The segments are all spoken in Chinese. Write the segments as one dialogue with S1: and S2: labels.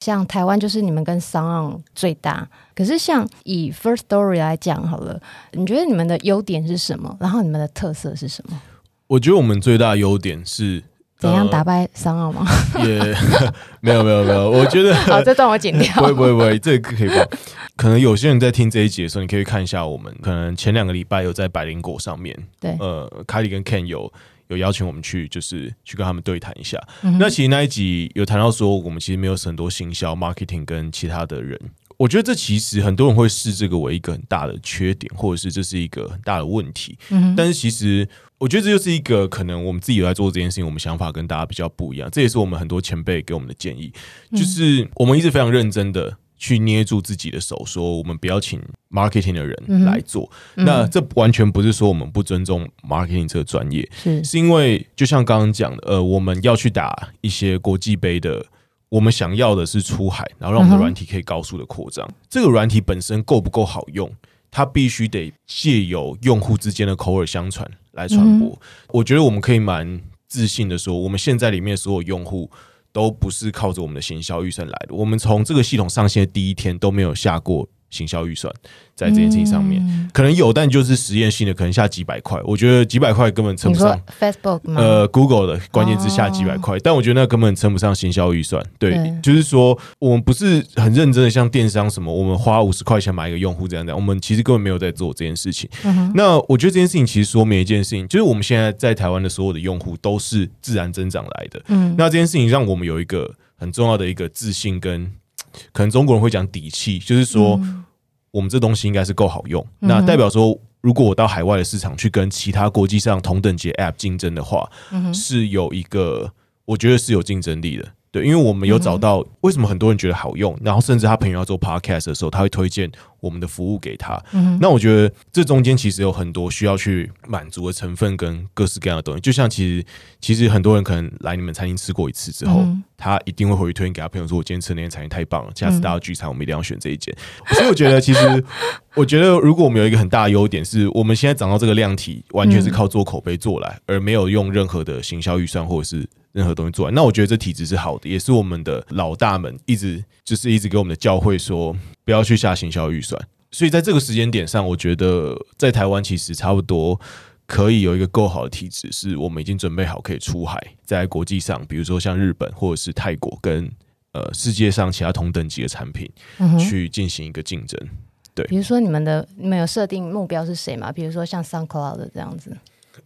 S1: 像台湾就是你们跟 SoundOn 最大，可是像以 First Story 来讲好了，你觉得你们的优点是什么？然后你们的特色是什么？
S2: 我觉得我们最大的优点是
S1: 怎样打败 SoundOn 吗？
S2: 也没有没有没有，我觉得
S1: 好，这段我剪掉。
S2: 不会不会不会，这个可以放。可能有些人在听这一集的时候，你可以看一下我们可能前两个礼拜有在百灵果上面，
S1: 对，
S2: 呃，凯里跟 Ken 有有邀请我们去，就是去跟他们对谈一下。嗯、那其实那一集有谈到说，我们其实没有很多行销、marketing 跟其他的人。我觉得这其实很多人会视这个为一个很大的缺点，或者是这是一个很大的问题。嗯，但是其实我觉得这就是一个可能我们自己有在做这件事情，我们想法跟大家比较不一样。这也是我们很多前辈给我们的建议，就是我们一直非常认真的。去捏住自己的手，说我们不要请 marketing 的人来做。嗯、那这完全不是说我们不尊重 marketing 这个专业，是是因为就像刚刚讲的，呃，我们要去打一些国际杯的，我们想要的是出海，然后让我们的软体可以高速的扩张。嗯、这个软体本身够不够好用，它必须得借由用户之间的口耳相传来传播。嗯、我觉得我们可以蛮自信的说，我们现在里面所有用户。都不是靠着我们的行销预算来的。我们从这个系统上线的第一天都没有下过行销预算在这件事情上面，嗯、可能有，但就是实验性的，可能下几百块。我觉得几百块根本称不上。
S1: Facebook？
S2: 呃，Google 的关键字下几百块，哦、但我觉得那根本称不上行销预算。对，对就是说我们不是很认真的，像电商什么，我们花五十块钱买一个用户这样的，我们其实根本没有在做这件事情。嗯、那我觉得这件事情其实说明一件事情，就是我们现在在台湾的所有的用户都是自然增长来的。嗯，那这件事情让我们有一个很重要的一个自信跟，可能中国人会讲底气，就是说。嗯我们这东西应该是够好用，那代表说，如果我到海外的市场去跟其他国际上同等级 App 竞争的话，是有一个，我觉得是有竞争力的。对，因为我们有找到为什么很多人觉得好用，然后甚至他朋友要做 podcast 的时候，他会推荐我们的服务给他。嗯、那我觉得这中间其实有很多需要去满足的成分跟各式各样的东西。就像其实其实很多人可能来你们餐厅吃过一次之后，嗯、他一定会回去推荐给他朋友说：“我今天吃的那间餐厅太棒了，下次大家聚餐我们一定要选这一间。嗯”所以我觉得其实我觉得如果我们有一个很大的优点，是我们现在涨到这个量体，完全是靠做口碑做来，而没有用任何的行销预算或者是。任何东西做完，那我觉得这体质是好的，也是我们的老大们一直就是一直给我们的教诲说，不要去下行销预算。所以在这个时间点上，我觉得在台湾其实差不多可以有一个够好的体质，是我们已经准备好可以出海，在国际上，比如说像日本或者是泰国跟呃世界上其他同等级的产品去进行一个竞争。对，
S1: 比如说你们的你们有设定目标是谁吗？比如说像 SoundCloud 这样子。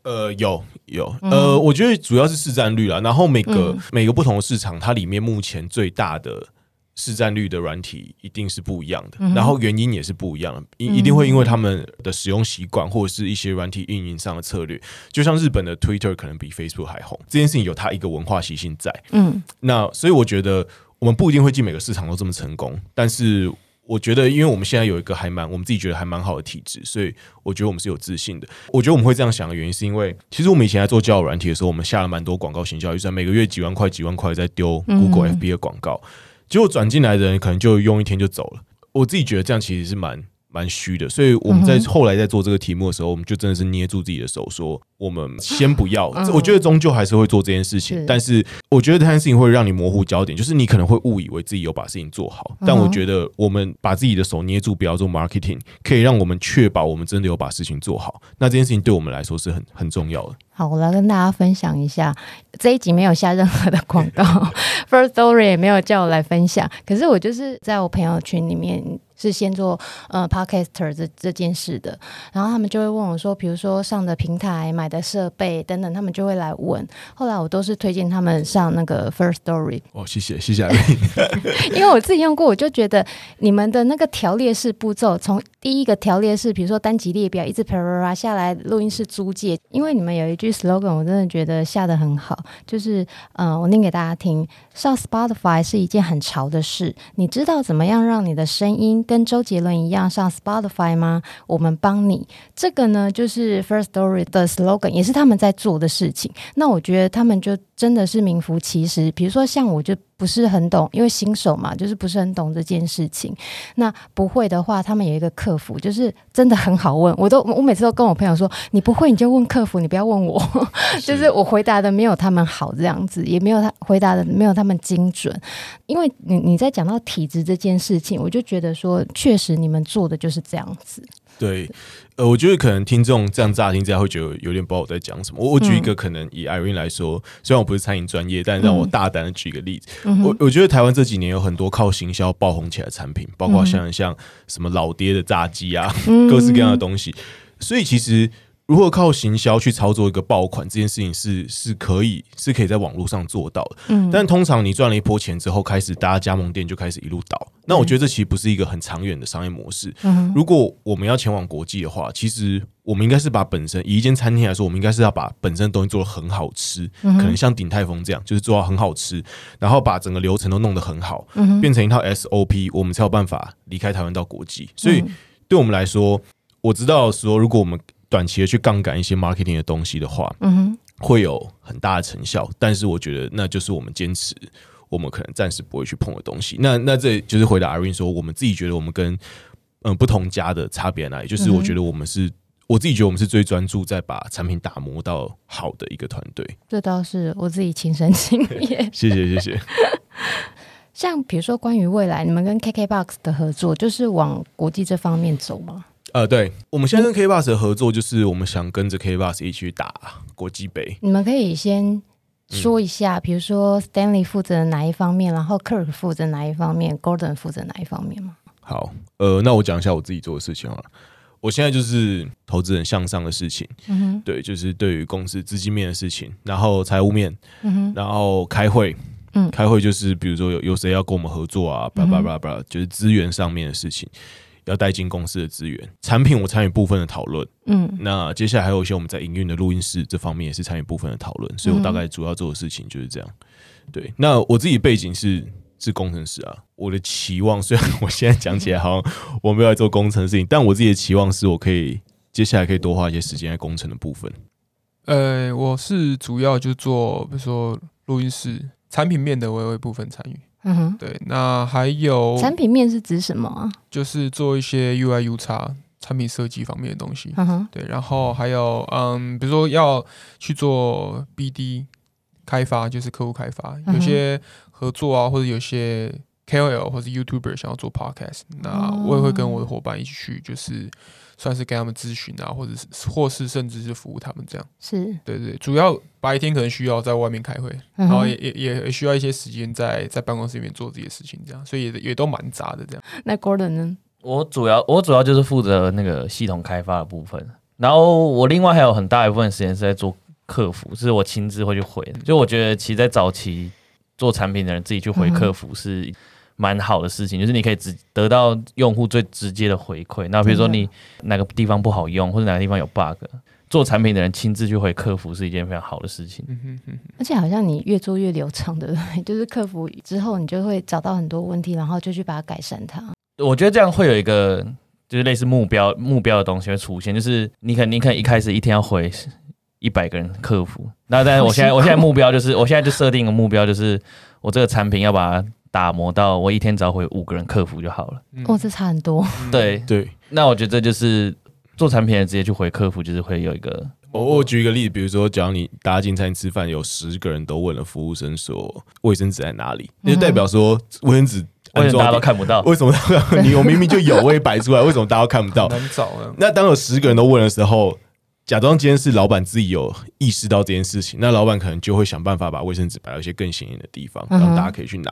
S2: 呃，有有，呃，我觉得主要是市占率啦。然后每个、嗯、每个不同的市场，它里面目前最大的市占率的软体一定是不一样的，嗯、然后原因也是不一样的，一一定会因为他们的使用习惯或者是一些软体运营上的策略。就像日本的 Twitter 可能比 Facebook 还红，这件事情有它一个文化习性在。嗯，那所以我觉得我们不一定会进每个市场都这么成功，但是。我觉得，因为我们现在有一个还蛮我们自己觉得还蛮好的体质，所以我觉得我们是有自信的。我觉得我们会这样想的原因，是因为其实我们以前在做交友软体的时候，我们下了蛮多广告行销预算，每个月几万块、几万块在丢 Google FB 的广告，结果转进来的人可能就用一天就走了。我自己觉得这样其实是蛮。蛮虚的，所以我们在后来在做这个题目的时候，我们就真的是捏住自己的手，说我们先不要。我觉得终究还是会做这件事情，但是我觉得这件事情会让你模糊焦点，就是你可能会误以为自己有把事情做好，但我觉得我们把自己的手捏住，不要做 marketing，可以让我们确保我们真的有把事情做好。那这件事情对我们来说是很很重要的。
S1: 好，我来跟大家分享一下，这一集没有下任何的广告，Firstory 也没有叫我来分享，可是我就是在我朋友圈里面。是先做呃 Podcaster 这这件事的，然后他们就会问我说，比如说上的平台、买的设备等等，他们就会来问。后来我都是推荐他们上那个
S2: First Story。哦，谢谢谢谢。
S1: 因为我自己用过，我就觉得你们的那个条列式步骤，从第一个条列式，比如说单集列表，一直啪啪啪下来，录音室租借。因为你们有一句 slogan，我真的觉得下的很好，就是呃，我念给大家听：上 Spotify 是一件很潮的事，你知道怎么样让你的声音跟周杰伦一样上 Spotify 吗？我们帮你。这个呢，就是 First Story 的 slogan，也是他们在做的事情。那我觉得他们就真的是名副其实。比如说像我就不是很懂，因为新手嘛，就是不是很懂这件事情。那不会的话，他们有一个客服，就是真的很好问。我都我每次都跟我朋友说，你不会你就问客服，你不要问我。是就是我回答的没有他们好这样子，也没有他回答的没有他们精准。因为你你在讲到体质这件事情，我就觉得说，确实你们做的就是这样子。
S2: 对，呃，我觉得可能听众这样乍听之下会觉得有点不知道我在讲什么。我我举一个可能以 Irene 来说，虽然我不是餐饮专业，但让我大胆的举一个例子。嗯、我我觉得台湾这几年有很多靠行销爆红起来的产品，包括像像什么老爹的炸鸡啊，嗯、各式各样的东西。所以其实。如何靠行销去操作一个爆款这件事情是是可以是可以在网络上做到的，嗯，但通常你赚了一波钱之后，开始大家加盟店就开始一路倒，那我觉得这其实不是一个很长远的商业模式。嗯，如果我们要前往国际的话，其实我们应该是把本身以一间餐厅来说，我们应该是要把本身的东西做的很好吃，可能像鼎泰丰这样，就是做到很好吃，然后把整个流程都弄得很好，变成一套 SOP，我们才有办法离开台湾到国际。所以对我们来说，我知道说如果我们短期的去杠杆一些 marketing 的东西的话，嗯哼，会有很大的成效。但是我觉得那就是我们坚持，我们可能暂时不会去碰的东西。那那这就是回答 Irene 说，我们自己觉得我们跟嗯不同家的差别在哪里？就是我觉得我们是，我自己觉得我们是最专注在把产品打磨到好的一个团队。
S1: 这倒是我自己亲身经验。
S2: 谢谢谢谢。
S1: 像比如说关于未来你们跟 KKBOX 的合作，就是往国际这方面走吗？
S2: 呃，对，我们现在跟 K Bus 的合作，就是我们想跟着 K Bus 一起去打国际杯。
S1: 你们可以先说一下，嗯、比如说 Stanley 负责哪一方面，然后 Kirk 负责哪一方面，Gordon 负责哪一方面吗？
S2: 好，呃，那我讲一下我自己做的事情好了。我现在就是投资人向上的事情，嗯哼，对，就是对于公司资金面的事情，然后财务面，嗯哼，然后开会，嗯，开会就是比如说有有谁要跟我们合作啊，叭叭叭叭，就是资源上面的事情。要带进公司的资源，产品我参与部分的讨论，嗯，那接下来还有一些我们在营运的录音室这方面也是参与部分的讨论，所以我大概主要做的事情就是这样。对，那我自己背景是是工程师啊，我的期望虽然我现在讲起来好像我没有在做工程的事情，但我自己的期望是我可以接下来可以多花一些时间在工程的部分。
S3: 呃，我是主要就做比如说录音室产品面的，我也会部分参与。嗯哼，对，那还有
S1: 产品面是指什么啊？
S3: 就是做一些 UI、UX 产品设计方面的东西。嗯哼，对，然后还有嗯，比如说要去做 BD 开发，就是客户开发，有些合作啊，或者有些 KOL 或者 YouTuber 想要做 Podcast，那我也会跟我的伙伴一起去，就是。算是跟他们咨询啊，或者是或是甚至是服务他们这样，
S1: 是
S3: 对，对对，主要白天可能需要在外面开会，嗯、然后也也也需要一些时间在在办公室里面做这些事情，这样，所以也也都蛮杂的这样。
S1: 那 Gordon 呢？
S4: 我主要我主要就是负责那个系统开发的部分，然后我另外还有很大一部分时间是在做客服，是我亲自会去回。就我觉得，其实，在早期做产品的人自己去回客服是。蛮好的事情，就是你可以直得到用户最直接的回馈。那比如说你哪个地方不好用，或者哪个地方有 bug，做产品的人亲自去回客服是一件非常好的事情。
S1: 而且好像你越做越流畅，对不对？就是客服之后，你就会找到很多问题，然后就去把它改善它。
S4: 我觉得这样会有一个就是类似目标目标的东西会出现，就是你可能你可能一开始一天要回一百个人客服，那但是我现在我现在目标就是我现在就设定一个目标，就是我这个产品要把它。打磨到我一天只要回五个人客服就好了。
S1: 哦，这差很多。
S4: 对对，那我觉得这就是做产品的直接去回客服，就是会有一个。
S2: 我我举一个例子，比如说，假如你大家进餐厅吃饭，有十个人都问了服务生说卫生纸在哪里，那就代表说卫生纸
S4: 为什么大家都看不到？
S2: 为什么 你我明明就有，我也摆出来，为什么大家都看不到？
S3: 难找啊。
S2: 那当有十个人都问的时候，假装今天是老板自己有意识到这件事情，那老板可能就会想办法把卫生纸摆到一些更显眼的地方，让大家可以去拿。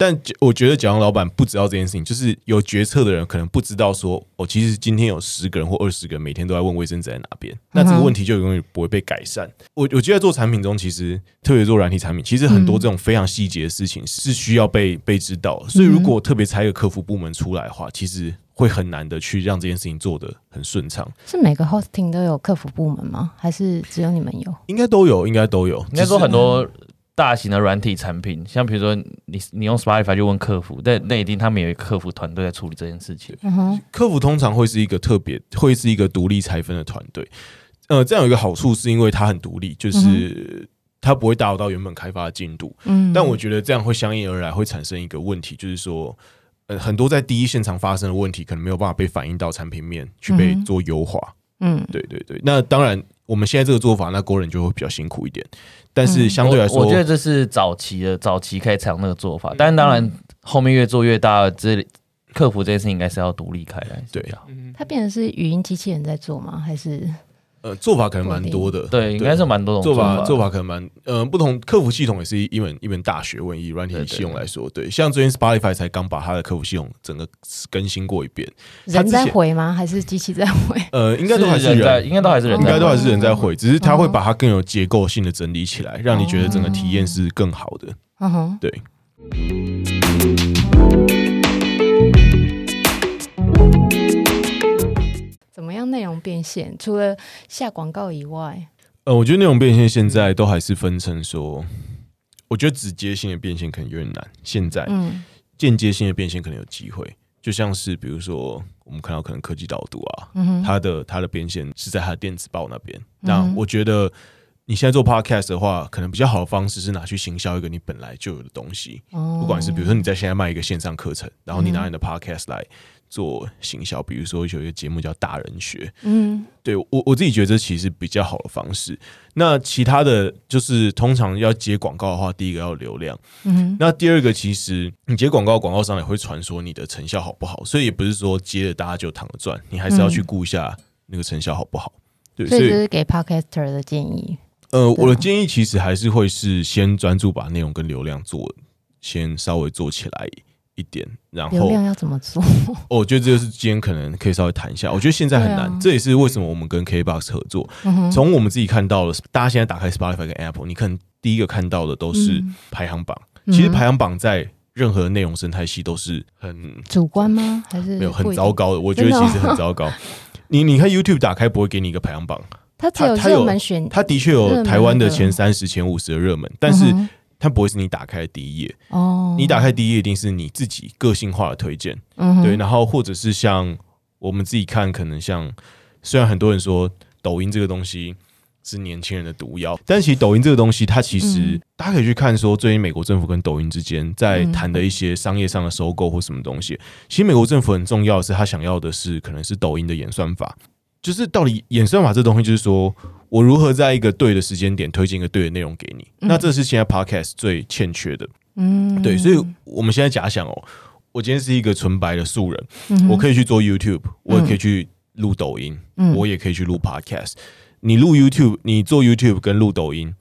S2: 但我觉得，假如老板不知道这件事情，就是有决策的人可能不知道说，哦，其实今天有十个人或二十个人每天都在问卫生纸在哪边，那这个问题就永远不会被改善。我我觉得做产品中，其实特别做软体产品，其实很多这种非常细节的事情是需要被被知道。所以，如果特别拆一个客服部门出来的话，其实会很难的去让这件事情做得很顺畅。
S1: 是每个 hosting 都有客服部门吗？还是只有你们有？
S2: 应该都有，应该都有。
S4: 应该说很多。大型的软体产品，像比如说你你用 Spotify 就问客服，但那一定他们有一个客服团队在处理这件事情。
S1: 嗯哼，
S2: 客服通常会是一个特别，会是一个独立拆分的团队。呃，这样有一个好处是因为它很独立，就是它不会打扰到原本开发的进度。嗯，但我觉得这样会相应而来会产生一个问题，就是说，呃，很多在第一现场发生的问题，可能没有办法被反映到产品面去被做优化。嗯，对对对。那当然，我们现在这个做法，那 Gordon 就会比较辛苦一点。但是相对来说，
S4: 我，我觉得这是早期的早期可以采用那个做法。但当然，后面越做越大，这里客服这件事情应该是要独立开来。
S2: 对啊，
S1: 它变成是语音机器人在做吗？还是？
S2: 呃，做法可能蛮多的，
S4: 对，应该是蛮多种
S2: 做法，做法可能蛮，呃，不同客服系统也是一门一门大学问。以软体系统来说，对，像最近 Spotify 才刚把它的客服系统整个更新过一遍。
S1: 人在回吗？还是机器在回？
S2: 呃，应该都还是人在，
S4: 应该都还是人，
S2: 应该都还是人在回，只是它会把它更有结构性的整理起来，让你觉得整个体验是更好的。嗯哼，对。
S1: 内容变现除了下广告以外，
S2: 呃，我觉得内容变现现在都还是分成说，我觉得直接性的变现可能有点难。现在，嗯，间接性的变现可能有机会，就像是比如说我们看到可能科技导读啊，嗯，它的它的变现是在它的电子报那边。那我觉得你现在做 podcast 的话，可能比较好的方式是拿去行销一个你本来就有的东西，不管是比如说你在现在卖一个线上课程，然后你拿你的 podcast 来。做行销，比如说有一个节目叫《大人学》，嗯，对我我自己觉得这其实比较好的方式。那其他的就是通常要接广告的话，第一个要流量，嗯，那第二个其实你接广告，广告商也会传说你的成效好不好，所以也不是说接了大家就躺着赚，你还是要去顾一下那个成效好不好。对，
S1: 所以这是给 Podcaster 的建议。
S2: 呃，我的建议其实还是会是先专注把内容跟流量做，先稍微做起来。一点，然后
S1: 流量要怎么做？
S2: 我觉得这个是今天可能可以稍微谈一下。我觉得现在很难，啊、这也是为什么我们跟 KBox 合作。从、嗯、我们自己看到了，大家现在打开 Spotify 跟 Apple，你可能第一个看到的都是排行榜。嗯、其实排行榜在任何内容生态系都是很
S1: 主观吗？还是
S2: 没有很糟糕的？我觉得其实很糟糕。哦、你你看 YouTube 打开不会给你一个排行榜，
S1: 它只有热门选，
S2: 它的确有台湾的前三十、前五十的热门，但是。它不会是你打开的第一页。哦，你打开第一页一定是你自己个性化的推荐，嗯，对，然后或者是像我们自己看，可能像虽然很多人说抖音这个东西是年轻人的毒药，但其实抖音这个东西，它其实大家可以去看说，最近美国政府跟抖音之间在谈的一些商业上的收购或什么东西，其实美国政府很重要的是，他想要的是可能是抖音的演算法。就是到底演算法这东西，就是说我如何在一个对的时间点推荐一个对的内容给你。嗯、那这是现在 Podcast 最欠缺的。嗯，对，所以我们现在假想哦，我今天是一个纯白的素人，嗯、我可以去做 YouTube，我也可以去录抖音，嗯、我也可以去录 Podcast。你录 YouTube，你做 YouTube 跟录抖音，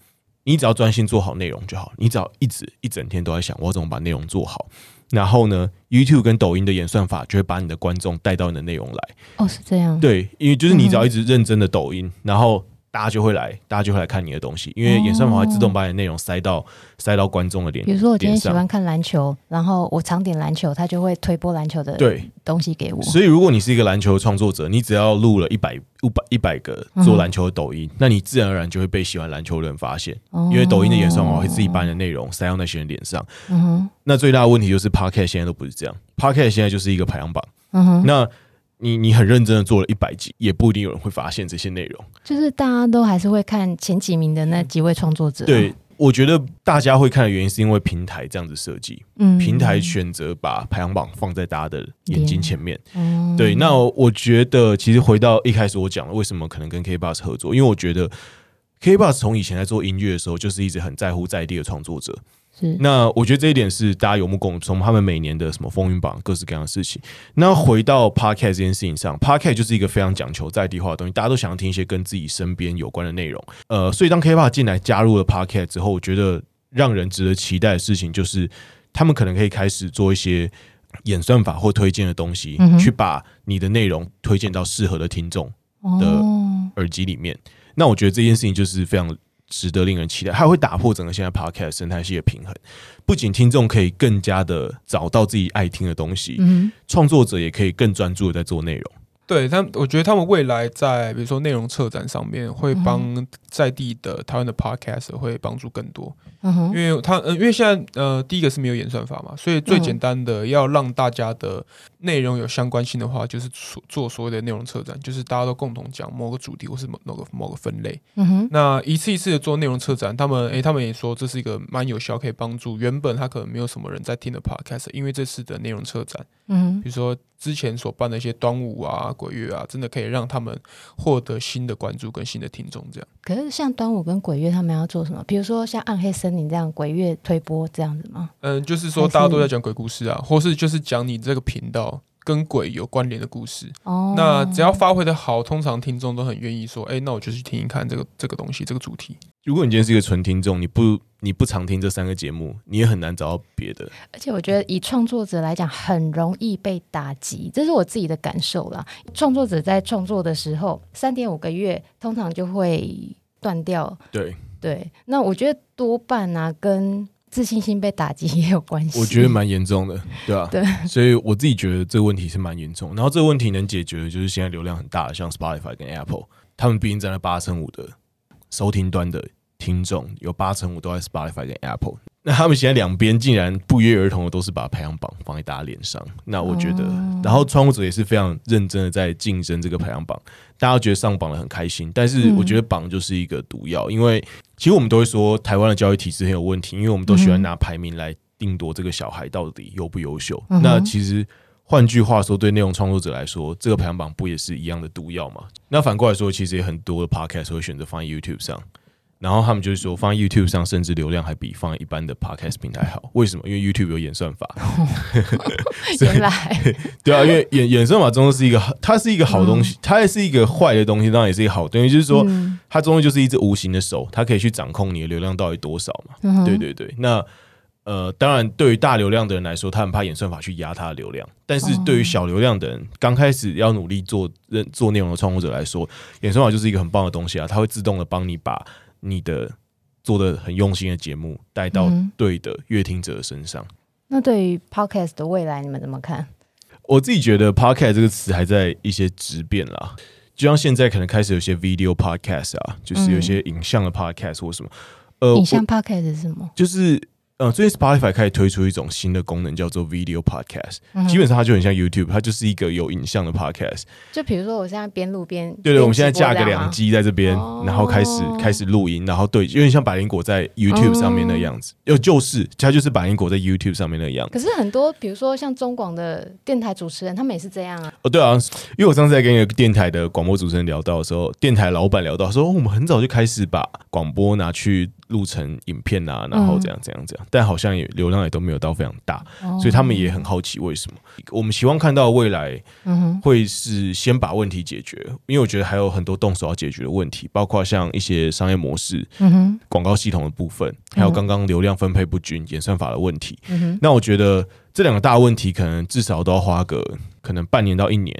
S2: 你只要专心做好内容就好。你只要一直一整天都在想我要怎么把内容做好。然后呢，YouTube 跟抖音的演算法就会把你的观众带到你的内容来。
S1: 哦，是这样。
S2: 对，因为就是你只要一直认真的抖音，嗯、然后。大家就会来，大家就会来看你的东西，因为演算法会自动把你的内容塞到、哦、塞到观众的脸。
S1: 比如说，我今天喜欢看篮球，然后我常点篮球，他就会推播篮球的对东西给我。
S2: 所以，如果你是一个篮球创作者，你只要录了一百、五百、一百个做篮球的抖音，嗯、那你自然而然就会被喜欢篮球的人发现，哦、因为抖音的演算法会自己把你的内容塞到那些人脸上。嗯哼。那最大的问题就是 Podcast 现在都不是这样，Podcast 现在就是一个排行榜。嗯哼。那你你很认真的做了一百集，也不一定有人会发现这些内容。
S1: 就是大家都还是会看前几名的那几位创作者。
S2: 对，我觉得大家会看的原因是因为平台这样子设计，嗯，平台选择把排行榜放在大家的眼睛前面。嗯，对。那我觉得其实回到一开始我讲了，为什么可能跟 KBox 合作，因为我觉得 KBox 从以前在做音乐的时候，就是一直很在乎在地的创作者。是那我觉得这一点是大家有目共睹，从他们每年的什么风云榜各式各样的事情。那回到 Podcast 这件事情上，Podcast 就是一个非常讲求在地化的东西，大家都想要听一些跟自己身边有关的内容。呃，所以当 KKBOX 进来加入了 Podcast 之后，我觉得让人值得期待的事情就是，他们可能可以开始做一些演算法或推荐的东西，嗯、去把你的内容推荐到适合的听众的耳机里面。哦、那我觉得这件事情就是非常。值得令人期待，它会打破整个现在 Podcast 生态系的平衡。不仅听众可以更加的找到自己爱听的东西，嗯，创作者也可以更专注的在做内容。
S3: 对他们，我觉得他们未来在比如说内容策展上面，会帮在地的台湾的 podcast 会帮助更多。嗯，因为他呃，因为现在呃，第一个是没有演算法嘛，所以最简单的要让大家的内容有相关性的话，就是做做所谓的内容策展，就是大家都共同讲某个主题或是某某个某个分类。嗯哼，那一次一次的做内容策展，他们诶，他们也说这是一个蛮有效，可以帮助原本他可能没有什么人在听的 podcast，因为这次的内容策展，嗯，比如说。之前所办的一些端午啊、鬼月啊，真的可以让他们获得新的关注跟新的听众。这样，
S1: 可是像端午跟鬼月，他们要做什么？比如说像暗黑森林这样鬼月推播这样子吗？
S3: 嗯，就是说大家都在讲鬼故事啊，或是就是讲你这个频道跟鬼有关联的故事。哦，那只要发挥的好，通常听众都很愿意说：“哎、欸，那我就去听一看这个这个东西，这个主题。”
S2: 如果你今天是一个纯听众，你不你不常听这三个节目，你也很难找到别的。
S1: 而且我觉得以创作者来讲，很容易被打击，这是我自己的感受啦。创作者在创作的时候，三点五个月通常就会断掉。
S2: 对
S1: 对，那我觉得多半啊，跟自信心被打击也有关系。
S2: 我觉得蛮严重的，对吧、啊？
S1: 对，
S2: 所以我自己觉得这个问题是蛮严重。然后这个问题能解决的，就是现在流量很大的，像 Spotify 跟 Apple，他们毕竟占了八成五的。收听端的听众有八成五都在 Spotify 跟 Apple，那他们现在两边竟然不约而同的都是把排行榜放在大家脸上，那我觉得，然后创作者也是非常认真的在竞争这个排行榜，大家觉得上榜了很开心，但是我觉得榜就是一个毒药，因为其实我们都会说台湾的教育体制很有问题，因为我们都喜欢拿排名来定夺这个小孩到底优不优秀，那其实。换句话说，对内容创作者来说，这个排行榜不也是一样的毒药吗？那反过来说，其实也很多的 podcast 会选择放在 YouTube 上，然后他们就是说，放在 YouTube 上，甚至流量还比放在一般的 podcast 平台好。为什么？因为 YouTube 有演算法。
S1: 原来，
S2: 对啊，因为演演算法终究是一个，它是一个好东西，它也是一个坏的东西，当然也是一个好东西。就是说，它终究就是一只无形的手，它可以去掌控你的流量到底多少嘛？对对对，那。呃，当然，对于大流量的人来说，他很怕演算法去压他的流量；但是对于小流量的人，刚开始要努力做做内容的创作者来说，演算法就是一个很棒的东西啊！它会自动的帮你把你的做的很用心的节目带到对的乐听者的身上。嗯、
S1: 那对于 Podcast 的未来，你们怎么看？
S2: 我自己觉得 Podcast 这个词还在一些质变啦，就像现在可能开始有些 Video Podcast 啊，就是有些影像的 Podcast 或什么。呃，
S1: 影像 Podcast 是什么？
S2: 就是。呃，最近 Spotify 开始推出一种新的功能，叫做 Video Podcast。基本上它就很像 YouTube，它就是一个有影像的 Podcast。
S1: 就比如说，我现在边录边
S2: 对对，我们现在架个两机在这边，然后开始开始录音，然后对，有点像百灵果在 YouTube 上面的样子。又就是它就是百灵果在 YouTube 上面的样子。
S1: 可是很多，比如说像中广的电台主持人，他们也是这样啊。
S2: 哦，对啊，因为我上次在跟一个电台的广播主持人聊到的时候，电台老板聊到说，我们很早就开始把广播拿去。录成影片啊，然后这样这样这样，但好像也流量也都没有到非常大，所以他们也很好奇为什么。我们希望看到未来，会是先把问题解决，因为我觉得还有很多动手要解决的问题，包括像一些商业模式、广告系统的部分，还有刚刚流量分配不均、演算法的问题。那我觉得这两个大问题，可能至少都要花个可能半年到一年。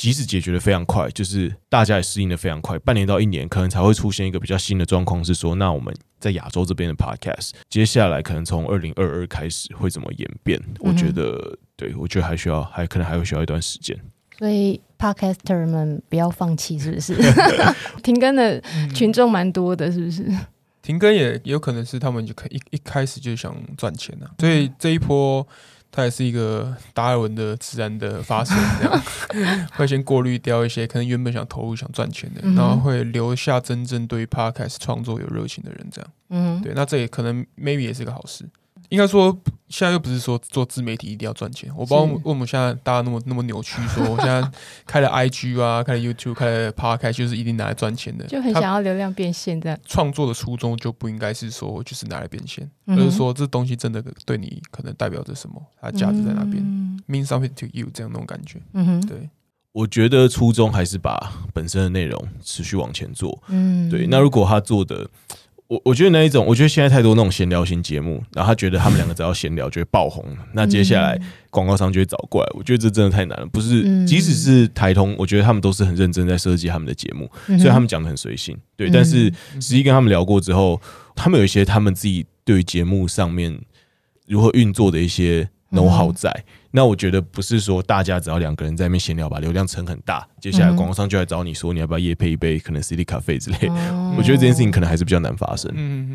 S2: 即使解决的非常快，就是大家也适应的非常快，半年到一年可能才会出现一个比较新的状况，是说，那我们在亚洲这边的 podcast，接下来可能从二零二二开始会怎么演变？嗯、我觉得，对我觉得还需要，还可能还会需要一段时间。
S1: 所以 podcaster 们不要放弃，是不是？停更的群众蛮多的，是不是？
S3: 停更也有可能是他们就可一一开始就想赚钱啊，所以这一波。它也是一个达尔文的自然的发生，这样 会先过滤掉一些可能原本想投入、想赚钱的，然后会留下真正对于 Podcast 创作有热情的人，这样。嗯，对，那这也可能 maybe 也是个好事。应该说，现在又不是说做自媒体一定要赚钱。我不知道为什么现在大家那么那么扭曲，说我 现在开了 IG 啊，开了 YouTube，开了 Podcast 就是一定拿来赚钱的，
S1: 就很想要流量变现这样。
S3: 创作的初衷就不应该是说就是拿来变现，而是说这东西真的对你可能代表着什么，它价值在哪边，嗯，mean something to you 这样那种感觉。嗯哼，对，
S2: 我觉得初衷还是把本身的内容持续往前做。嗯，对。那如果他做的。我我觉得那一种，我觉得现在太多那种闲聊型节目，然后他觉得他们两个只要闲聊就会爆红，那接下来广告商就会找过来。我觉得这真的太难了，不是？即使是台通，我觉得他们都是很认真在设计他们的节目，所以他们讲的很随性，对。但是实际跟他们聊过之后，他们有一些他们自己对于节目上面如何运作的一些 know how 在，那我觉得不是说大家只要两个人在那边闲聊，把流量撑很大，接下来广告商就来找你说你要不要夜配一杯可能 City 咖啡之类。嗯、我觉得这件事情可能还是比较难发生。嗯。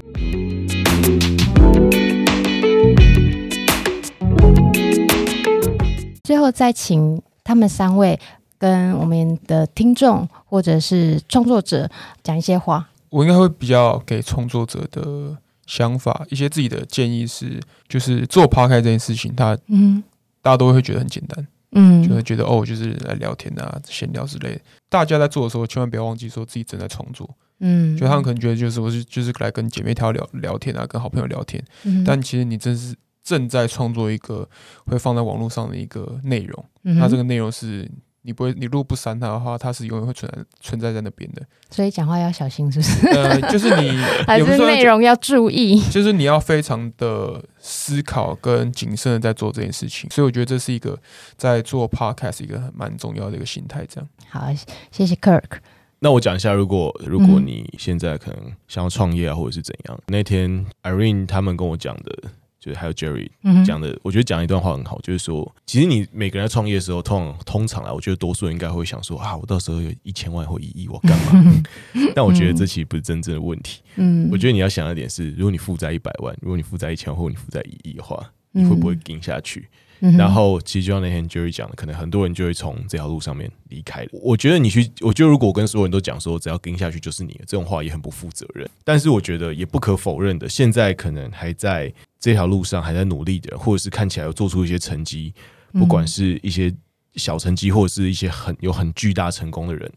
S1: 最后再请他们三位跟我们的听众或者是创作者讲一些话。
S3: 我应该会比较给创作者的想法，一些自己的建议是，就是做 Podcast 这件事情，他嗯。大家都会觉得很简单，嗯，就会觉得哦，就是来聊天啊、闲聊之类的。大家在做的时候，千万不要忘记说自己正在创作，嗯，就他们可能觉得就是我是就是来跟姐妹淘聊聊天啊，跟好朋友聊天，嗯，但其实你真是正在创作一个会放在网络上的一个内容，嗯，那这个内容是。你不会，你如果不删它的话，它是永远会存在存在在那边的。
S1: 所以讲话要小心，是不是？
S3: 呃，就是你
S1: 还是内容要注意，
S3: 就是你要非常的思考跟谨慎的在做这件事情。所以我觉得这是一个在做 podcast 一个蛮重要的一个心态。这样。
S1: 好，谢谢 Kirk。
S2: 那我讲一下，如果如果你现在可能想要创业啊，或者是怎样，那天 Irene 他们跟我讲的。就是还有 Jerry 讲的，我觉得讲一段话很好，就是说，其实你每个人在创业的时候，通常通常啊，我觉得多数人应该会想说啊，我到时候有一千万或一亿，我干嘛？但我觉得这其实不是真正的问题。嗯，我觉得你要想的点是，如果你负债一百万，如果你负债一千万，或你负债一亿的话，你会不会盯下去？然后，其实就像那天 Jerry 讲的，可能很多人就会从这条路上面离开。我觉得你去，我觉得如果我跟所有人都讲说，只要跟下去就是你，这种话也很不负责任。但是我觉得也不可否认的，现在可能还在这条路上还在努力的，或者是看起来有做出一些成绩，不管是一些小成绩，或者是一些很有很巨大成功的人，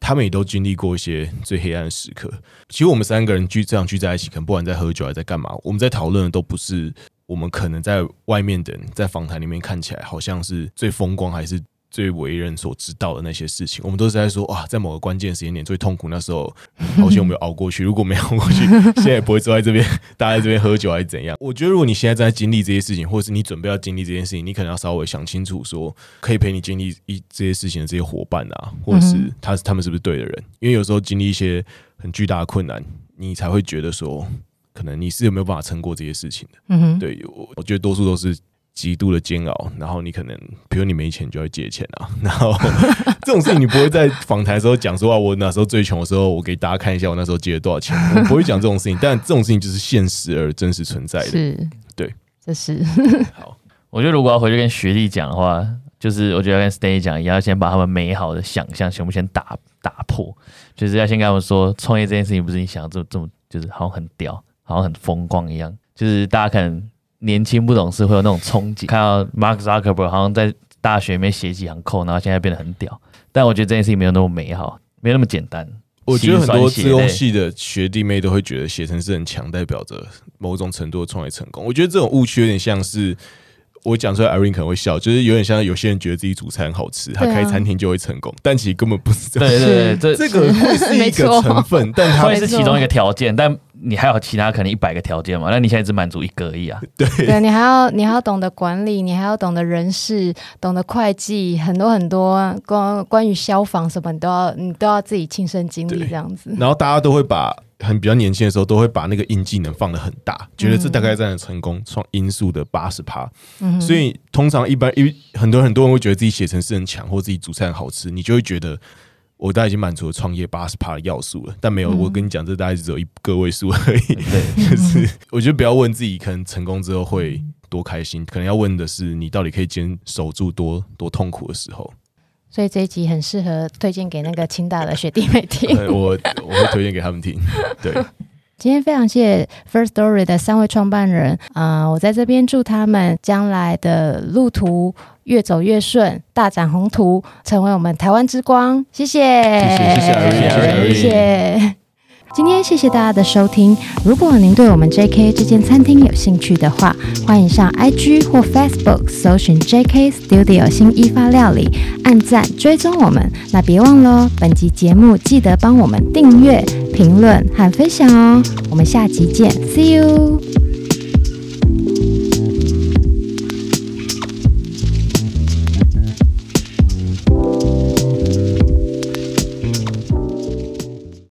S2: 他们也都经历过一些最黑暗的时刻。其实我们三个人聚这样聚在一起，可能不管在喝酒还是在干嘛，我们在讨论的都不是。我们可能在外面的在访谈里面看起来好像是最风光，还是最为人所知道的那些事情。我们都是在说啊，在某个关键时间点最痛苦那时候，好像我们有熬过去。如果没熬过去，现在也不会坐在这边，大家在这边喝酒还是怎样？我觉得，如果你现在正在经历这些事情，或者是你准备要经历这件事情，你可能要稍微想清楚，说可以陪你经历一这些事情的这些伙伴啊，或者是他他们是不是对的人？因为有时候经历一些很巨大的困难，你才会觉得说。可能你是有没有办法撑过这些事情的？嗯哼，对我，我觉得多数都是极度的煎熬。然后你可能，比如你没钱，就会借钱啊。然后 这种事情你不会在访谈的时候讲说啊，我那时候最穷的时候，我给大家看一下我那时候借了多少钱。我不会讲这种事情，但这种事情就是现实而真实存在的。
S1: 是，
S2: 对，
S1: 这是
S4: 好。我觉得如果要回去跟学弟讲的话，就是我觉得要跟 Stay 讲，也要先把他们美好的想象全部先打打破，就是要先跟他们说，创业这件事情不是你想的这么这么，就是好像很屌。好像很风光一样，就是大家可能年轻不懂事，会有那种憧憬，看到 Mark Zuckerberg 好像在大学里面写几行 code，然后现在变得很屌。但我觉得这件事情没有那么美好，没有那么简单。
S2: 我觉得很多自工系的学弟妹都会觉得写程式很强，代表着某种程度的创业成功。我觉得这种误区有点像是。我讲出来，Irene 可能会笑，就是有点像有些人觉得自己煮菜很好吃，他开餐厅就会成功，啊、但其实根本不是这样。
S4: 对对对，
S2: 这这个会是一个 成分，但它
S4: 会是其中一个条件，但你还有其他可能一百个条件嘛？那你现在只满足一个而已啊？
S2: 对，
S1: 对你还要你还要懂得管理，你还要懂得人事，懂得会计，很多很多关关于消防什么，你都要你都要自己亲身经历这样子。
S2: 然后大家都会把。很比较年轻的时候，都会把那个硬技能放的很大，觉得这大概占成功创因素的八十趴。嗯，所以通常一般因为很多很多人会觉得自己写程式很强，或自己煮菜很好吃，你就会觉得我大概已经满足了创业八十趴的要素了。但没有，我跟你讲，这大概只有一个位数而已。对，就是我觉得不要问自己可能成功之后会多开心，可能要问的是你到底可以坚守住多多痛苦的时候。
S1: 所以这一集很适合推荐给那个清大的学弟妹听。
S2: 我我会推荐给他们听。对，
S1: 今天非常谢谢 First Story 的三位创办人啊、呃！我在这边祝他们将来的路途越走越顺，大展宏图，成为我们台湾之光。谢谢，谢谢，谢谢，谢谢。今天谢谢大家的收听。如果您对我们 JK 这间餐厅有兴趣的话，欢迎上 IG 或 Facebook 搜寻 JK Studio 新一发料理，按赞追踪我们。那别忘了，本集节目记得帮我们订阅、评论和分享哦。我们下集见，See you。